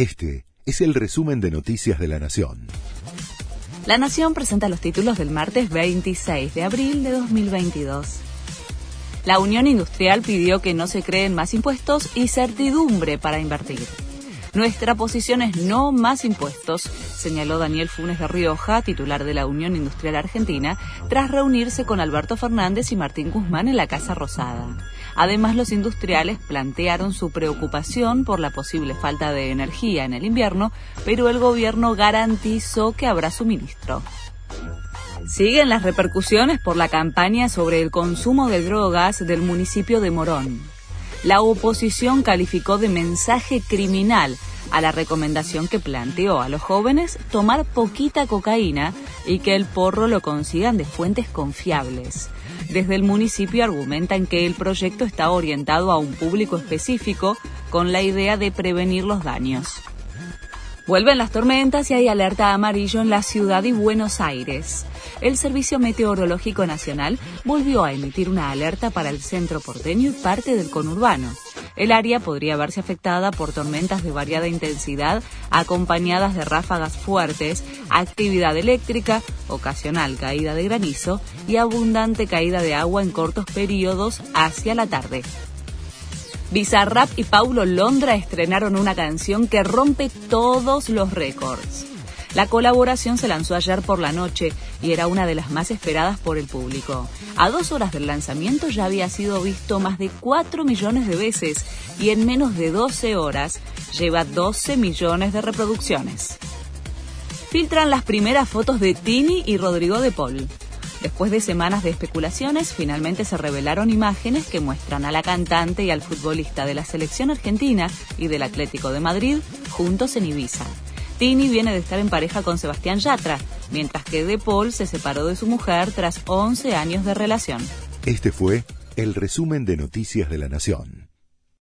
Este es el resumen de Noticias de la Nación. La Nación presenta los títulos del martes 26 de abril de 2022. La Unión Industrial pidió que no se creen más impuestos y certidumbre para invertir. Nuestra posición es no más impuestos, señaló Daniel Funes de Rioja, titular de la Unión Industrial Argentina, tras reunirse con Alberto Fernández y Martín Guzmán en la Casa Rosada. Además, los industriales plantearon su preocupación por la posible falta de energía en el invierno, pero el gobierno garantizó que habrá suministro. Siguen las repercusiones por la campaña sobre el consumo de drogas del municipio de Morón la oposición calificó de mensaje criminal a la recomendación que planteó a los jóvenes tomar poquita cocaína y que el porro lo consigan de fuentes confiables. Desde el municipio argumentan que el proyecto está orientado a un público específico con la idea de prevenir los daños. Vuelven las tormentas y hay alerta amarillo en la ciudad y Buenos Aires el Servicio Meteorológico Nacional volvió a emitir una alerta para el centro porteño y parte del conurbano. El área podría verse afectada por tormentas de variada intensidad acompañadas de ráfagas fuertes, actividad eléctrica, ocasional caída de granizo y abundante caída de agua en cortos periodos hacia la tarde. Bizarrap y Paulo Londra estrenaron una canción que rompe todos los récords. La colaboración se lanzó ayer por la noche y era una de las más esperadas por el público. A dos horas del lanzamiento ya había sido visto más de 4 millones de veces y en menos de 12 horas lleva 12 millones de reproducciones. Filtran las primeras fotos de Tini y Rodrigo de Paul. Después de semanas de especulaciones, finalmente se revelaron imágenes que muestran a la cantante y al futbolista de la selección argentina y del Atlético de Madrid juntos en Ibiza. Tini viene de estar en pareja con Sebastián Yatra, mientras que De Paul se separó de su mujer tras 11 años de relación. Este fue el resumen de Noticias de la Nación.